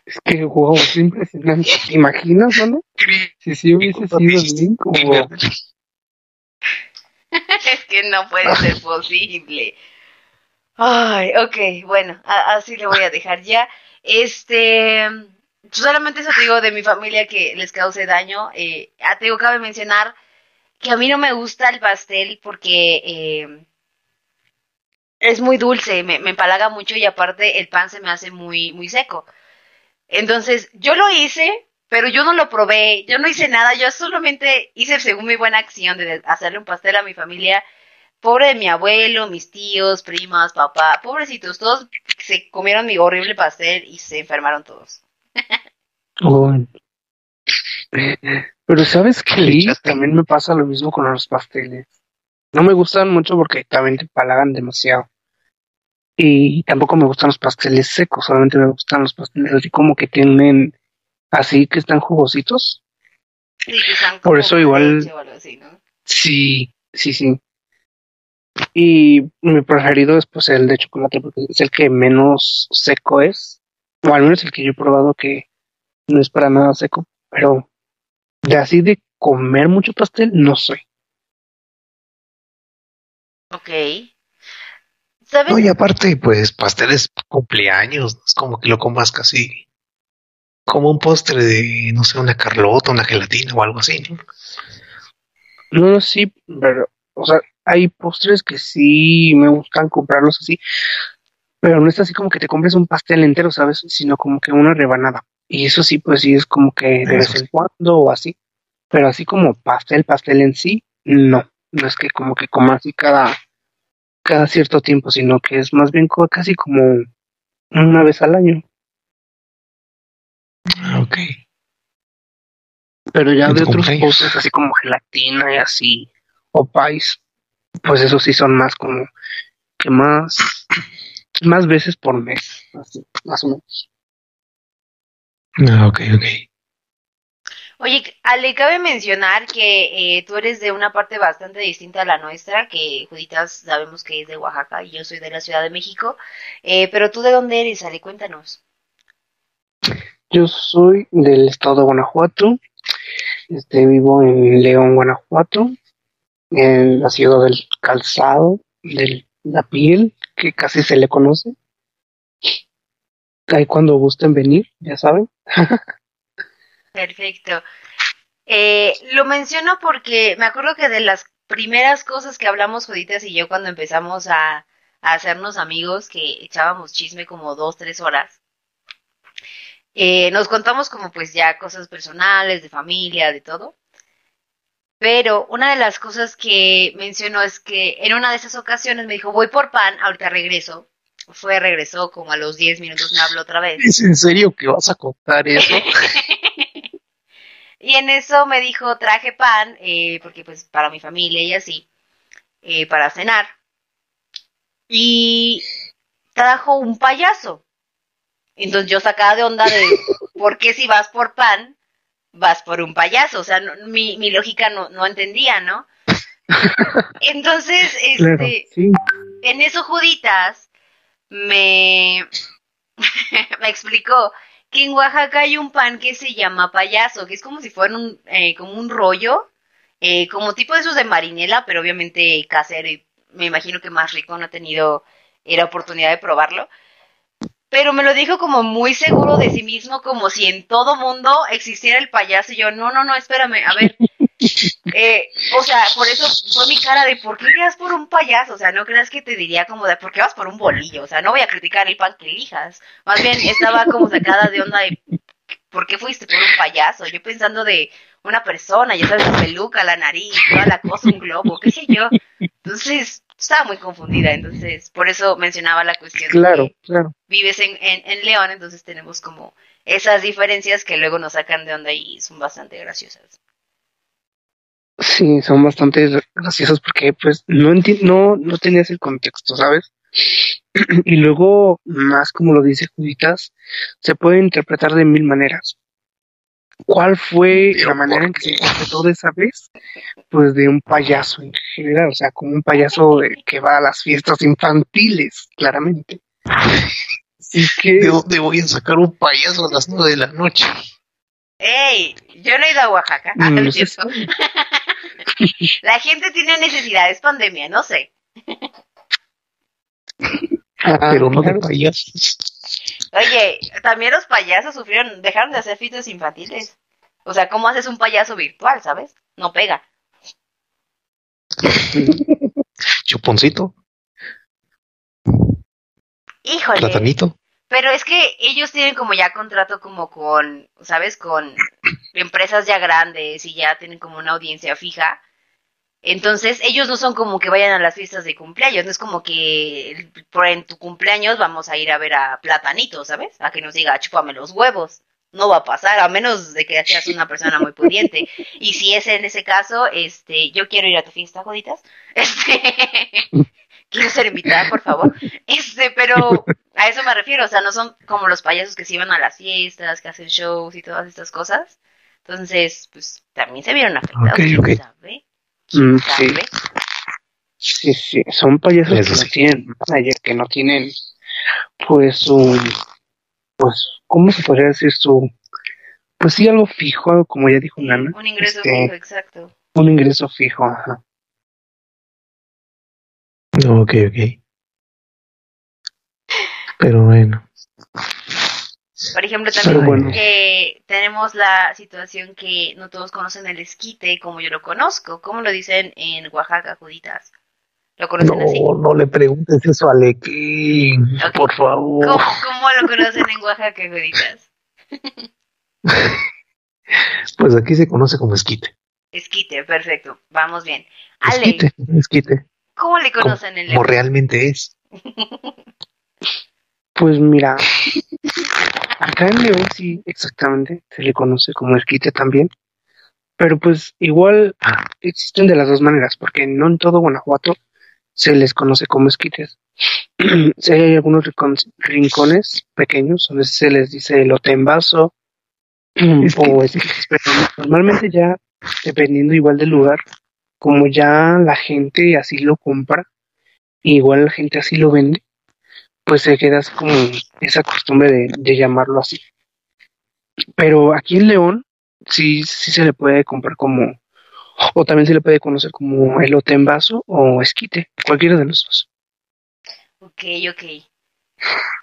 Es que, wow, es impresionante. ¿Te imaginas, no? Si sí hubiese sido el link, como... que no puede ser posible. Ay, ok, bueno, así lo voy a dejar ya. Este, solamente eso te digo de mi familia que les cause daño. Eh, ah, te digo, cabe mencionar que a mí no me gusta el pastel porque eh, es muy dulce, me, me empalaga mucho y aparte el pan se me hace muy, muy seco. Entonces, yo lo hice, pero yo no lo probé, yo no hice nada, yo solamente hice según mi buena acción de hacerle un pastel a mi familia. Pobre de mi abuelo, mis tíos, primas, papá, pobrecitos, todos se comieron mi horrible pastel y se enfermaron todos. Pero sabes que también me pasa lo mismo con los pasteles. No me gustan mucho porque también te palagan demasiado. Y tampoco me gustan los pasteles secos, solamente me gustan los pasteles así como que tienen, así que están jugositos. Sí, que están Por como eso igual- así, ¿no? Sí, sí, sí. Y mi preferido es pues el de chocolate porque es el que menos seco es, o al menos el que yo he probado que no es para nada seco, pero de así de comer mucho pastel no soy. Ok. ¿Sabes? No, y aparte, pues, pasteles cumpleaños, es como que lo comas casi como un postre de, no sé, una carlota, una gelatina o algo así, ¿no? No, no, sí, pero, o sea, hay postres que sí me gustan comprarlos así, pero no es así como que te compres un pastel entero, ¿sabes? Sino como que una rebanada. Y eso sí, pues sí es como que de Eso vez en sí. cuando o así. Pero así como pastel, pastel en sí, no. No es que como que coma así cada, cada cierto tiempo, sino que es más bien casi como una vez al año. Ah, Ok. Pero ya ¿En de otros postres, así como gelatina y así, o pais, pues eso sí son más como que más, más veces por mes, así, más o menos. Ah, ok, ok. Oye, Ale, cabe mencionar que eh, tú eres de una parte bastante distinta a la nuestra, que Juditas sabemos que es de Oaxaca y yo soy de la Ciudad de México. Eh, pero tú de dónde eres, Ale, cuéntanos. Yo soy del estado de Guanajuato, este, vivo en León, Guanajuato, en la ciudad del calzado, de la piel, que casi se le conoce. Ahí cuando gusten venir, ya saben. Perfecto. Eh, lo menciono porque me acuerdo que de las primeras cosas que hablamos Juditas y yo cuando empezamos a, a hacernos amigos, que echábamos chisme como dos, tres horas, eh, nos contamos como pues ya cosas personales, de familia, de todo. Pero una de las cosas que mencionó es que en una de esas ocasiones me dijo, voy por pan, ahorita regreso. Fue, regresó como a los 10 minutos, me habló otra vez. ¿Es en serio que vas a contar eso? Y en eso me dijo, traje pan, eh, porque pues para mi familia y así, eh, para cenar. Y trajo un payaso. Entonces yo sacaba de onda de, ¿por qué si vas por pan, vas por un payaso? O sea, no- mi, mi lógica no, no entendía, ¿no? Entonces, este, Claro, sí. en eso Juditas me, me explicó que en Oaxaca hay un pan que se llama payaso, que es como si fuera un, eh, como un rollo, eh, como tipo de esos de marinela, pero obviamente casero y me imagino que más rico, no he tenido eh, la oportunidad de probarlo. Pero me lo dijo como muy seguro de sí mismo, como si en todo mundo existiera el payaso. Y yo, no, no, no, espérame, a ver. Eh, o sea, por eso fue mi cara de, ¿por qué irías por un payaso? O sea, no creas que te diría como de, ¿por qué vas por un bolillo? O sea, no voy a criticar el pan que elijas. Más bien estaba como sacada de onda de, ¿por qué fuiste por un payaso? Yo pensando de una persona, ya sabes, la peluca, la nariz, toda la cosa, un globo, qué sé yo. Entonces, estaba muy confundida. Entonces, por eso mencionaba la cuestión de Claro, que claro. vives en, en, en León, entonces tenemos como esas diferencias que luego nos sacan de onda y son bastante graciosas. Sí, son bastante graciosos porque pues no enti- no, no tenías el contexto, ¿sabes? y luego, más como lo dice Juditas, se puede interpretar de mil maneras. ¿Cuál fue Pero la manera ¿por en que se interpretó de esa vez? Pues de un payaso en general, o sea, como un payaso que va a las fiestas infantiles, claramente. Así que, ¿De dónde voy a sacar un payaso a las nueve de la noche? ¡Ey! Yo no he ido a Oaxaca. Mm, no no es sé, cierto. La gente tiene necesidades, pandemia, no sé. Ah, pero no de payasos. Oye, también los payasos sufrieron, dejaron de hacer fiestas infantiles. O sea, ¿cómo haces un payaso virtual, sabes? No pega. Chuponcito, Híjole. platanito. Pero es que ellos tienen como ya contrato como con, ¿sabes? Con empresas ya grandes y ya tienen como una audiencia fija. Entonces, ellos no son como que vayan a las fiestas de cumpleaños, no es como que por en tu cumpleaños vamos a ir a ver a Platanito, ¿sabes? A que nos diga, chúpame los huevos. No va a pasar, a menos de que seas una persona muy pudiente. Y si es en ese caso, este, yo quiero ir a tu fiesta, joditas. Este, quiero ser invitada, por favor. Este, pero a eso me refiero, o sea, no son como los payasos que se iban a las fiestas, que hacen shows y todas estas cosas. Entonces, pues también se vieron afectados, Ok, ¿quién ok. sabe? ¿Quién Mm, sí. Sí, sí, son payasos Eso que sí. no tienen manager, que no tienen, pues, un, pues, ¿cómo se podría decir su, pues sí, algo fijo, como ya dijo Nana, Un ingreso este, fijo, exacto. un ingreso fijo, ajá. Ok, ok. Pero bueno. Por ejemplo, también bueno. eh, tenemos la situación que no todos conocen el esquite como yo lo conozco. ¿Cómo lo dicen en Oaxaca, Juditas? ¿Lo conocen así? No, no le preguntes eso a Alequín, Ok. por favor. ¿Cómo, cómo lo conocen en Oaxaca, Juditas? Pues aquí se conoce como esquite. Esquite, perfecto. Vamos bien. Ale, Esquite, esquite. ¿cómo le Como, conocen en como León? realmente es. Pues mira, acá en León sí, exactamente, se le conoce como esquite también, pero pues igual existen de las dos maneras, porque no en todo Guanajuato se les conoce como esquites. Sí hay algunos rincon- rincones pequeños donde se les dice elote en vaso o esquites, pero normalmente ya dependiendo igual del lugar, como ya la gente así lo compra, igual la gente así lo vende, pues se queda así como esa costumbre de, de llamarlo así. Pero aquí en León sí, sí se le puede comprar como, o también se le puede conocer como elote en vaso o esquite, cualquiera de los dos. Ok, ok.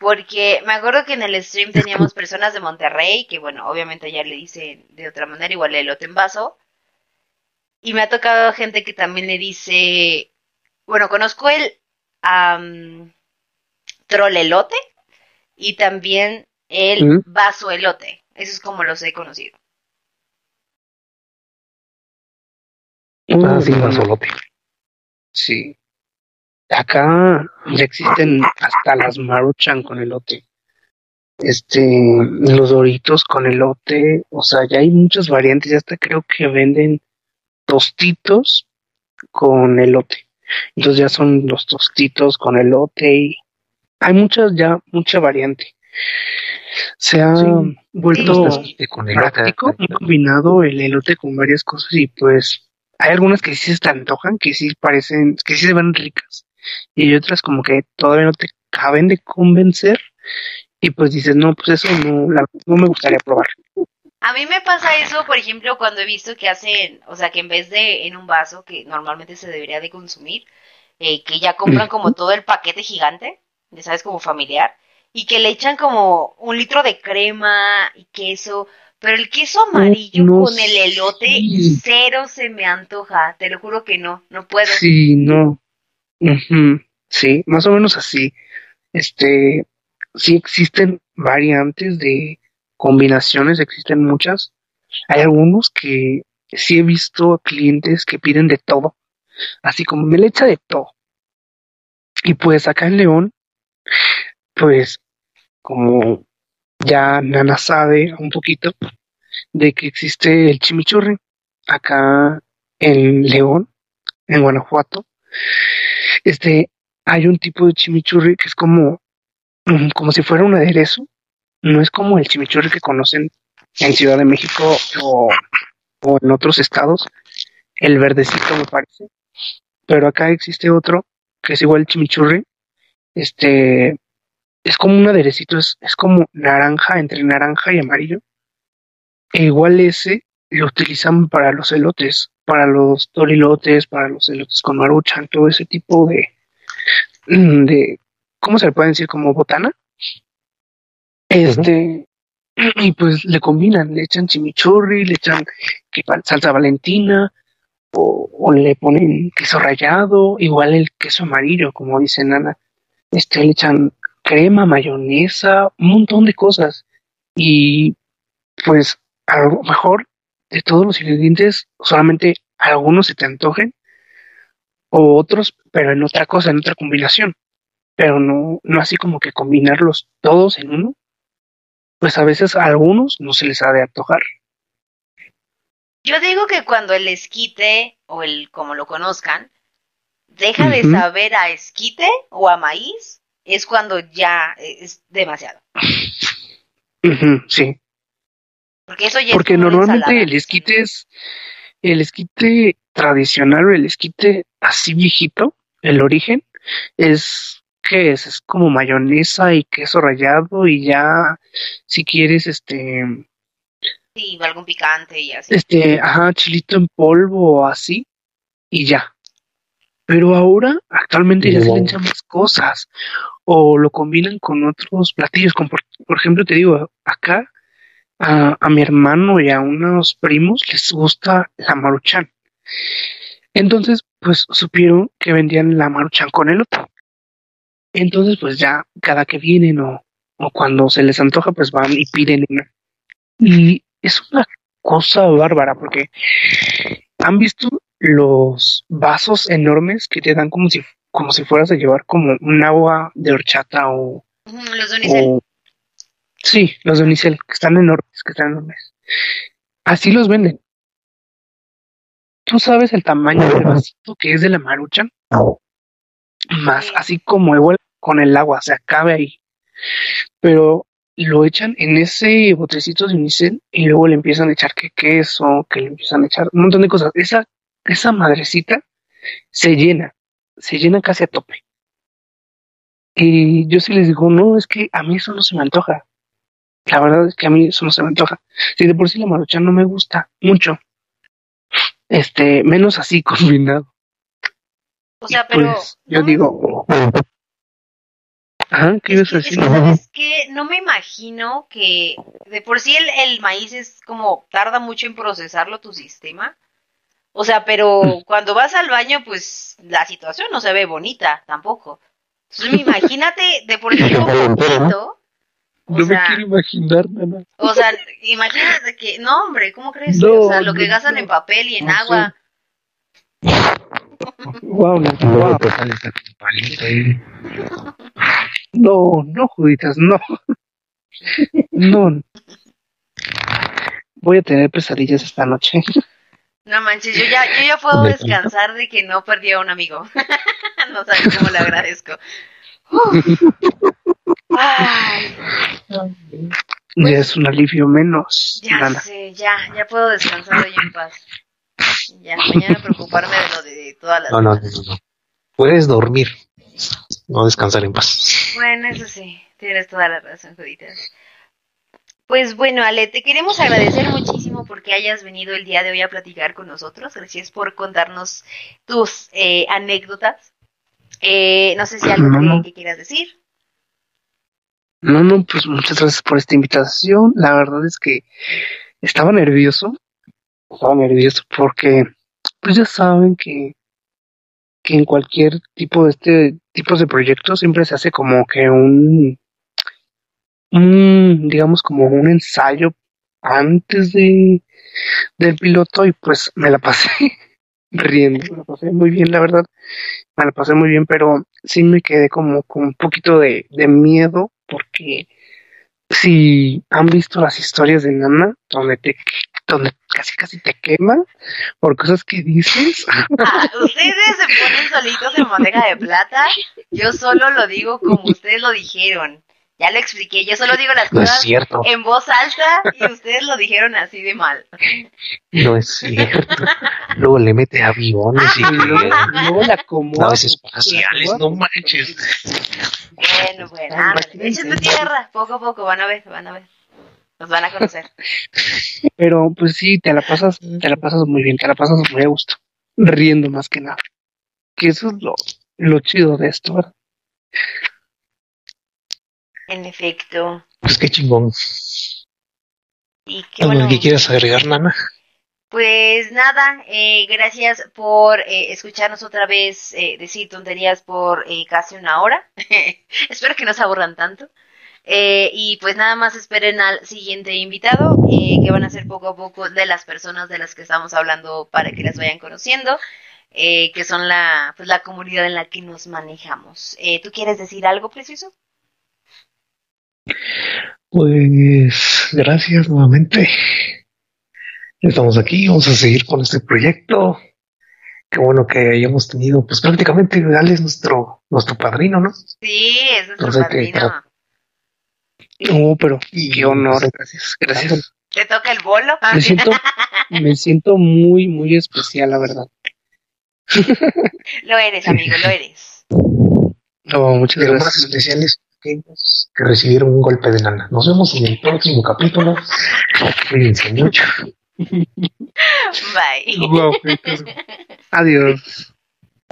Porque me acuerdo que en el stream teníamos personas de Monterrey, que bueno, obviamente ya le dicen de otra manera, igual elote en vaso. Y me ha tocado gente que también le dice, bueno, conozco el trolelote y también el ¿Mm? vaso elote. Eso es como los he conocido. ah, Uh, sí, sí. Acá ya existen hasta las maruchan con elote. Este, los doritos con elote, o sea, ya hay muchas variantes, ya hasta creo que venden tostitos con elote. Entonces ya son los tostitos con elote y hay muchas ya, mucha variante. Se ha Sí. vuelto con elote. práctico, muy combinado el elote con varias cosas y pues hay algunas que sí se te antojan, que sí parecen, que sí se ven ricas y hay otras como que todavía no te caben de convencer y pues dices, no, pues eso no, la- no me gustaría probar. A mí me pasa eso, por ejemplo, cuando he visto que hacen, o sea, que en vez de en un vaso, que normalmente se debería de consumir, eh, que ya compran como todo el paquete gigante, ya sabes, como familiar, y que le echan como un litro de crema y queso, pero el queso amarillo no con el elote, sí. cero se me antoja, te lo juro que no, no puedo. Sí, no. Sí, más o menos así. Este, sí existen variantes de combinaciones, existen muchas. Hay algunos que sí he visto clientes que piden de todo, así como me le echa de todo. Y pues acá en León, pues como ya Nana sabe un poquito de que existe el chimichurri acá en León, en Guanajuato. Este, hay un tipo de chimichurri que es como, mm, como si fuera un aderezo. No es como el chimichurri que conocen en Ciudad de México o, o en otros estados. El verdecito me parece. Pero acá existe otro que es igual el chimichurri. Este, es como un aderecito, es, es como naranja, entre naranja y amarillo. E igual ese lo utilizan para los elotes, para los torilotes, para los elotes con maruchan, todo ese tipo de, mm, de ¿cómo se le puede decir? Como botana. Este, y pues le combinan, le echan chimichurri, le echan salsa valentina, o, o le ponen queso rallado, igual el queso amarillo, como dice Nana. Este, le echan crema, mayonesa, un montón de cosas. Y pues a lo mejor de todos los ingredientes, solamente algunos se te antojen, o otros, pero en otra cosa, en otra combinación. Pero no, no así como que combinarlos todos en uno, pues a veces a algunos no se les ha de antojar. Yo digo que cuando el esquite, o el como lo conozcan, deja de saber a esquite o a maíz, es cuando ya es demasiado. sí. Porque eso ya Porque normalmente el esquite es el esquite tradicional o el esquite así viejito, el origen, es que es? Es como mayonesa y queso rallado y ya si quieres este sí, algún picante y así. Este, ajá, chilito en polvo o así y ya. Pero ahora, actualmente ya se le echan más cosas. O lo combinan con otros platillos. Como por, ejemplo, te digo, acá a, mi hermano y a unos primos les gusta la maruchan. Entonces, pues supieron que vendían la maruchan con el otro. Entonces, pues ya cada que vienen o, o cuando se les antoja, pues van y piden una. Y es una cosa bárbara porque han visto los vasos enormes que te dan como si como si fueras a llevar como un agua de horchata o los de unicel. sí, los de unicel, que están enormes, que están enormes. Así los venden. ¿Tú sabes el tamaño del vasito que es de la maruchan? Más, así como igual con el agua, se acabe ahí. Pero lo echan en ese botecito de unicel y luego le empiezan a echar que queso, que le empiezan a echar un montón de cosas. Esa esa madrecita se llena, se llena casi a tope. Y yo sí les digo, no, es que a mí eso no se me antoja. La verdad es que a mí eso no se me antoja. Si de por sí la maruchan no me gusta mucho. Este, menos así combinado. O sea, pero. Pues, yo digo. Ajá, ¿qué ibas a decir? Es que, No me imagino que de por sí el, el maíz es como tarda mucho en procesarlo tu sistema. O sea, pero mm. cuando vas al baño, pues la situación no se ve bonita tampoco. Entonces, imagínate de por sí un poquito. No me quiero imaginar nada. O sea, imagínate que, no hombre, ¿cómo crees? o sea, lo que gastan en papel y en agua. Wow, no, wow. no, no, Juditas, no. No. Voy a tener pesadillas esta noche. No manches, yo ya, yo ya puedo descansar de que no perdí a un amigo. no sabes cómo le agradezco. Ay. Ya es un alivio menos. Ya sé, ya, ya puedo descansar hoy en paz. Ya, mañana preocuparme de lo de todas las. No, no, no, no. Puedes dormir, no descansar en paz. Bueno, eso sí, tienes toda la razón, Judita. Pues bueno, Ale, te queremos agradecer muchísimo porque hayas venido el día de hoy a platicar con nosotros. Gracias por contarnos tus eh, anécdotas. Eh, no sé si algo que, quieras decir. No, no, pues muchas gracias por esta invitación. La verdad es que estaba nervioso. Estaba nervioso porque, pues ya saben que, que en cualquier tipo de este tipo de proyectos siempre se hace como que un un, digamos, como un ensayo antes de del piloto y pues me la pasé riendo, me la pasé muy bien, la verdad, me la pasé muy bien, pero sí me quedé como con un poquito de, de miedo porque si han visto las historias de Nana, donde te donde casi casi te queman por cosas que dices. Ah, ustedes se ponen solitos en bandeja de plata. Yo solo lo digo como ustedes lo dijeron. Ya lo expliqué, yo solo digo las cosas en voz alta y ustedes lo dijeron así de mal. No es cierto. Luego le mete aviones y luego, la acomoda. Naves espaciales, no manches. Bueno, bueno, échenme tierra, poco a poco, van a ver, van a ver. Nos van a conocer. Pero pues sí, te la pasas, te la pasas muy bien, te la pasas muy a gusto, riendo más que nada. Que eso es lo, lo chido de esto, ¿verdad? En efecto. Pues qué chingón. Y qué bueno. que quieras agregar, Nana? Pues nada, eh, gracias por eh, escucharnos otra vez eh, decir tonterías por eh, casi una hora. Espero que no se aburran tanto. y pues nada más esperen al siguiente invitado, que van a ser poco a poco de las personas de las que estamos hablando para que las vayan conociendo, que son la, pues, la comunidad en la que nos manejamos. ¿Tú quieres decir algo preciso? Pues gracias nuevamente. Estamos aquí, vamos a seguir con este proyecto. Qué bueno que hayamos tenido, pues prácticamente Ale es nuestro, nuestro padrino, ¿no? Sí, es nuestro Entonces, que padrino. Oh, pero Y- qué honor, gracias, gracias. ¿Te toca el bolo? Me siento, me siento muy, muy especial, la verdad. Lo eres, amigo, lo eres. Oh, muchas gracias. especiales que, que recibieron un golpe de nana. Nos vemos en el próximo capítulo. Cuídense mucho. Bye. Adiós.